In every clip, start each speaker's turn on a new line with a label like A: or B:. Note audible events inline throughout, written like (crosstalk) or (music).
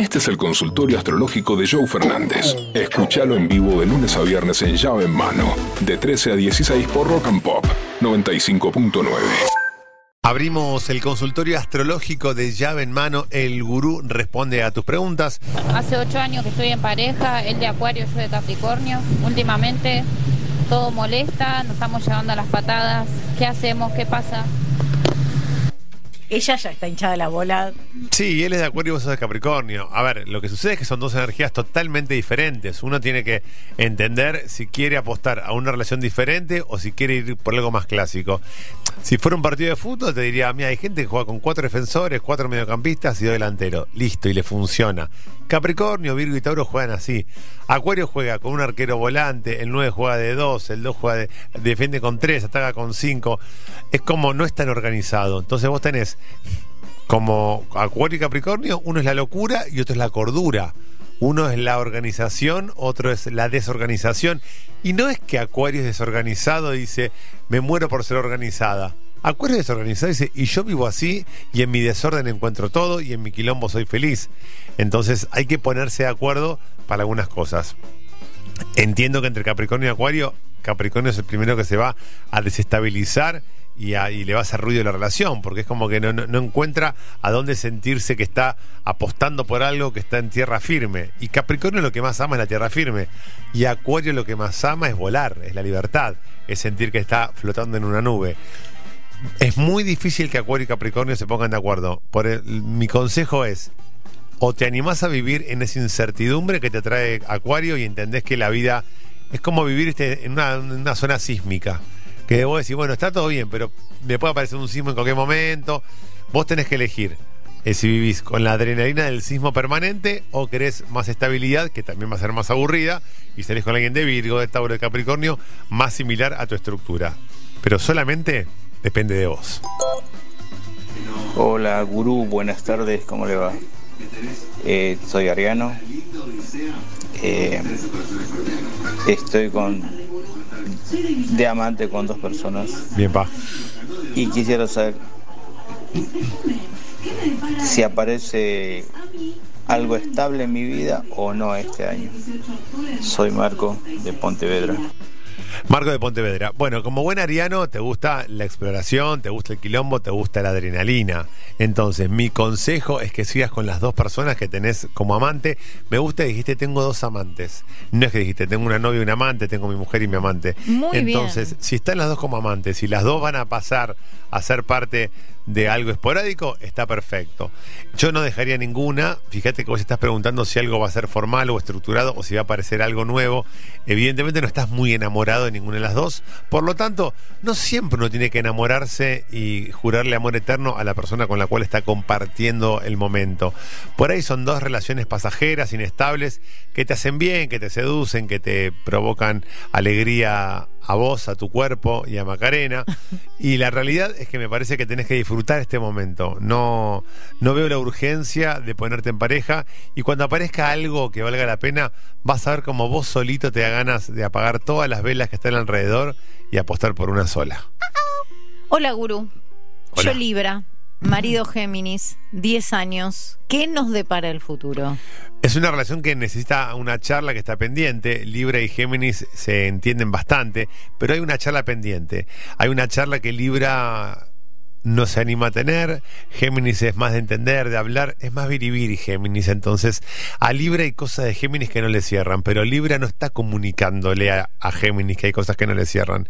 A: Este es el consultorio astrológico de Joe Fernández. Escúchalo en vivo de lunes a viernes en llave en mano, de 13 a 16 por Rock and Pop 95.9.
B: Abrimos el consultorio astrológico de llave en mano. El gurú responde a tus preguntas.
C: Hace ocho años que estoy en pareja, él de Acuario, yo de Capricornio. Últimamente todo molesta, nos estamos llevando a las patadas. ¿Qué hacemos? ¿Qué pasa?
D: Ella ya está hinchada la bola.
B: Sí, él es de Acuario y vos sos de Capricornio. A ver, lo que sucede es que son dos energías totalmente diferentes. Uno tiene que entender si quiere apostar a una relación diferente o si quiere ir por algo más clásico. Si fuera un partido de fútbol, te diría, mira, hay gente que juega con cuatro defensores, cuatro mediocampistas y dos delanteros. Listo, y le funciona. Capricornio, Virgo y Tauro juegan así. Acuario juega con un arquero volante, el 9 juega de 2, el 2 juega de, defiende con 3, ataca con 5. Es como no es tan organizado. Entonces vos tenés como Acuario y Capricornio, uno es la locura y otro es la cordura. Uno es la organización, otro es la desorganización. Y no es que Acuario es desorganizado y dice, me muero por ser organizada. Acuario es desorganizado y yo vivo así y en mi desorden encuentro todo y en mi quilombo soy feliz. Entonces hay que ponerse de acuerdo para algunas cosas. Entiendo que entre Capricornio y Acuario, Capricornio es el primero que se va a desestabilizar y, le va a hacer ruido la relación, porque es como que no encuentra a dónde sentirse que está apostando por algo que está en tierra firme. Y Capricornio lo que más ama es la tierra firme. Y Acuario lo que más ama es volar, es la libertad, es sentir que está flotando en una nube. Es muy difícil que Acuario y Capricornio se pongan de acuerdo. Por mi consejo es, o te animás a vivir en esa incertidumbre que te trae Acuario y entendés que la vida es como vivir este, en, una, en una zona sísmica. Que vos decís, bueno, está todo bien, pero me puede aparecer un sismo en cualquier momento. Vos tenés que elegir eh, si vivís con la adrenalina del sismo permanente o querés más estabilidad, que también va a ser más aburrida, y salís con alguien de Virgo, de Tauro, de Capricornio, más similar a tu estructura. Pero solamente depende de vos.
E: Hola gurú, buenas tardes, ¿cómo le va? Eh, soy Ariano. Eh, estoy con de amante con dos personas
B: Bien, pa.
E: y quisiera saber si aparece algo estable en mi vida o no este año. Soy Marco de Pontevedra.
B: Marco de Pontevedra. Bueno, como buen ariano, te gusta la exploración, te gusta el quilombo, te gusta la adrenalina. Entonces, mi consejo es que sigas con las dos personas que tenés como amante. Me gusta dijiste, tengo dos amantes. No es que dijiste, tengo una novia y un amante, tengo mi mujer y mi amante.
D: Muy
B: Entonces,
D: bien.
B: si están las dos como amantes y las dos van a pasar a ser parte de algo esporádico, está perfecto. Yo no dejaría ninguna. Fíjate que vos estás preguntando si algo va a ser formal o estructurado o si va a aparecer algo nuevo. Evidentemente no estás muy enamorado de ninguna de las dos. Por lo tanto, no siempre uno tiene que enamorarse y jurarle amor eterno a la persona con la cual está compartiendo el momento. Por ahí son dos relaciones pasajeras, inestables, que te hacen bien, que te seducen, que te provocan alegría a vos, a tu cuerpo y a Macarena. (laughs) Y la realidad es que me parece que tenés que disfrutar este momento. No, no veo la urgencia de ponerte en pareja y cuando aparezca algo que valga la pena, vas a ver como vos solito te da ganas de apagar todas las velas que están alrededor y apostar por una sola.
D: Hola, gurú.
B: Hola.
D: Yo Libra, marido Géminis, 10 años. ¿Qué nos depara el futuro?
B: Es una relación que necesita una charla que está pendiente. Libra y Géminis se entienden bastante, pero hay una charla pendiente. Hay una charla que Libra no se anima a tener. Géminis es más de entender, de hablar, es más viribiri Géminis. Entonces, a Libra hay cosas de Géminis que no le cierran, pero Libra no está comunicándole a, a Géminis que hay cosas que no le cierran.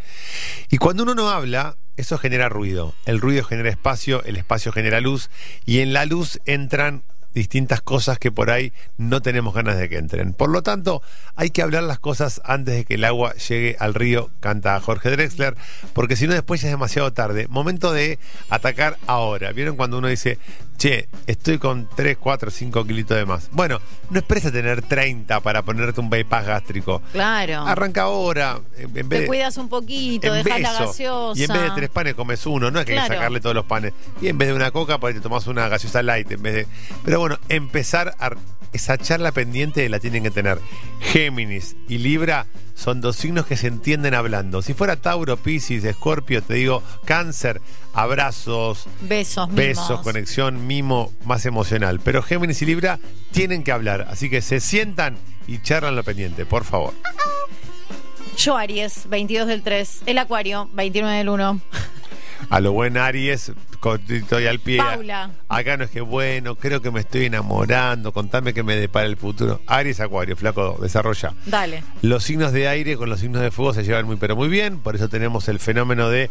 B: Y cuando uno no habla, eso genera ruido. El ruido genera espacio, el espacio genera luz, y en la luz entran distintas cosas que por ahí no tenemos ganas de que entren. Por lo tanto, hay que hablar las cosas antes de que el agua llegue al río, canta Jorge Drexler, porque si no después ya es demasiado tarde. Momento de atacar ahora. ¿Vieron cuando uno dice, che, estoy con 3, 4, 5 kilitos de más? Bueno, no esperes tener 30 para ponerte un bypass gástrico.
D: Claro.
B: Arranca ahora. En en vez
D: Te
B: de-
D: cuidas un poquito, dejas la gaseosa.
B: Y en vez de tres panes comes uno, no es que hay que
D: Claro.
B: sacarle todos los panes. Y en vez de una coca, por ahí te tomas una gaseosa light. En vez de... Pero bueno, empezar a esa charla pendiente la tienen que tener. Géminis y Libra son dos signos que se entienden hablando. Si fuera Tauro, Piscis, Escorpio, te digo cáncer, abrazos,
D: Besos, mimos.
B: besos, conexión, mimo más emocional. Pero Géminis y Libra tienen que hablar, así que se sientan y charlan lo pendiente, por favor.
D: Yo Aries, 22 del 3. El Acuario, 29 del 1.
B: A lo buen Aries, estoy al pie.
D: Paula.
B: Acá no es que bueno, creo que me estoy enamorando, contame que me depara el futuro. Aries, Acuario, flaco, desarrolla.
D: Dale.
B: Los signos de aire con los signos de fuego se llevan muy pero muy bien, por eso tenemos el fenómeno de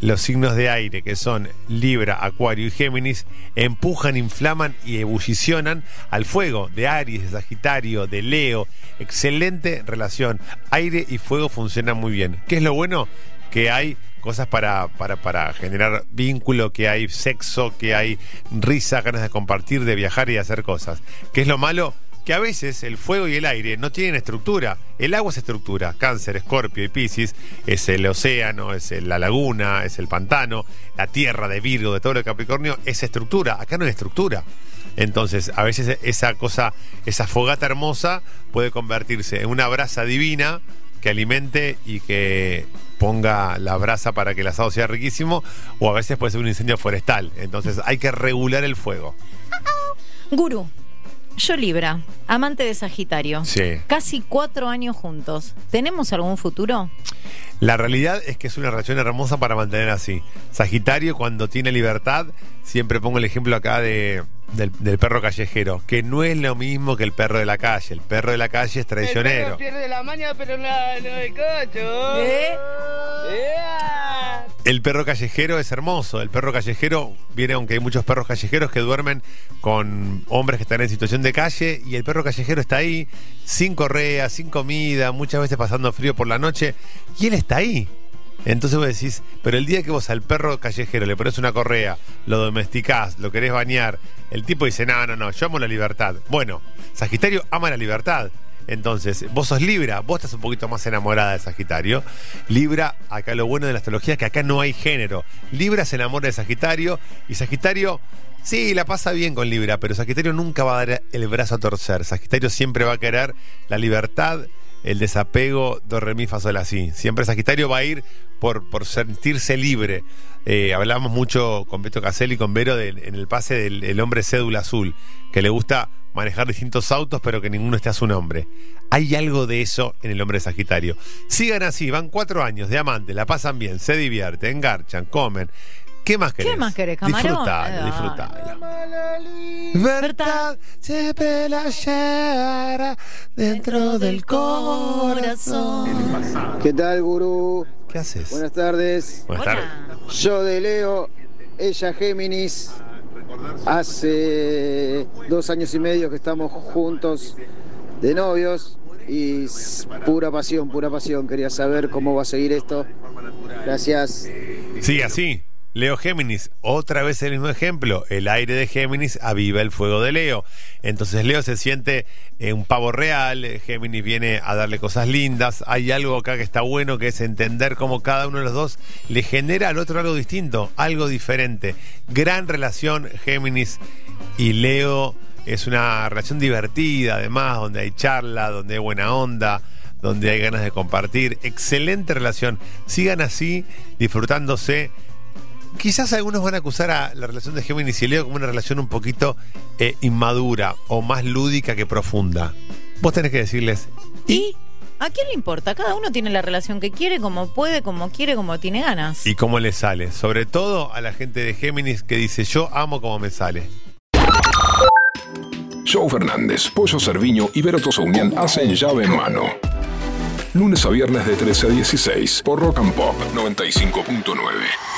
B: los signos de aire, que son Libra, Acuario y Géminis, empujan, inflaman y ebullicionan al fuego de Aries, de Sagitario, de Leo. Excelente relación. Aire y fuego funcionan muy bien. ¿Qué es lo bueno? Que hay cosas para, para, para generar vínculo, que hay sexo, que hay risa, ganas de compartir, de viajar y de hacer cosas. ¿Qué es lo malo? que a veces el fuego y el aire no tienen estructura. El agua es estructura. Cáncer, Escorpio y Piscis es el océano, es el- la laguna, es el pantano, la tierra de Virgo, de todo de Capricornio, es estructura. Acá no hay estructura. Entonces, a veces esa cosa, esa fogata hermosa puede convertirse en una brasa divina que alimente y que ponga la brasa para que el asado sea riquísimo, o a veces puede ser un incendio forestal. Entonces, hay que regular el fuego.
D: Gurú. Yo Libra, amante de Sagitario.
B: Sí.
D: Casi cuatro años juntos. ¿Tenemos algún futuro?
B: La realidad es que es una relación hermosa para mantener así. Sagitario, cuando tiene libertad, siempre pongo el ejemplo acá de, del, del perro callejero, que no es lo mismo que el perro de la calle. El perro de la calle es traicionero.
F: pierde la maña, pero no, no el cocho.
D: ¿Eh?
F: ¡Ea!
B: El perro callejero es hermoso. El perro callejero viene, aunque hay muchos perros callejeros que duermen con hombres que están en situación de calle, y el perro callejero está ahí, sin correa, sin comida, muchas veces pasando frío por la noche, y él está ahí. Entonces vos decís, pero el día que vos al perro callejero le pones una correa, lo domesticás, lo querés bañar, el tipo dice, no, no, no, yo amo la libertad. Bueno, Sagitario ama la libertad. Entonces, vos sos Libra, vos estás un poquito más enamorada de Sagitario. Libra, acá lo bueno de la astrología es que acá no hay género. Libra se enamora de Sagitario y Sagitario, sí, la pasa bien con Libra, pero Sagitario nunca va a dar el brazo a torcer. Sagitario siempre va a querer la libertad, el desapego, do, re, mi, así. Siempre Sagitario va a ir por sentirse libre. Eh, hablamos mucho con Beto Caselli y con Vero de- en el pase del el hombre cédula azul, que le gusta manejar distintos autos, pero que ninguno esté a su nombre. Hay algo de eso en el hombre Sagitario. Sigan así, van cuatro años de amante, la pasan bien, se divierten, engarchan, comen. ¿Qué más querés?
D: más querés, camarón?
B: Disfrutalo, disfrutalo. Verdad siempre la llevará dentro del corazón.
G: ¿Qué tal, gurú?
B: ¿Qué haces?
G: Buenas tardes.
B: Buenas tardes.
G: Yo de Leo, ella Géminis. Hace dos años y medio que estamos juntos de novios y pura pasión, pura pasión. Quería saber cómo va a seguir esto. Gracias.
B: Sí, así. Leo Géminis, otra vez el mismo ejemplo. El aire de Géminis aviva el fuego de Leo. Entonces Leo se siente un pavo real, Géminis viene a darle cosas lindas. Hay algo acá que está bueno, que es entender cómo cada uno de los dos le genera al otro algo distinto, algo diferente. Gran relación Géminis y Leo. Es una relación divertida, además, donde hay charla, donde hay buena onda donde hay ganas de compartir. Excelente relación. Sigan así, disfrutándose. Quizás algunos van a acusar a la relación de Géminis y Leo como una relación un poquito eh, inmadura o más lúdica que profunda. Vos tenés que decirles,
D: ¿Y a quién le importa? Cada uno tiene la relación que quiere, como puede, como quiere, como tiene ganas.
B: ¿y cómo les sale? Sobre todo a la gente de Géminis que dice, yo amo como me sale.
A: Joe Fernández, Pollo Cerviño y Vero Tosaunian hacen llave en mano. Lunes a viernes de 13 a 16 por Rock and Pop 95.9.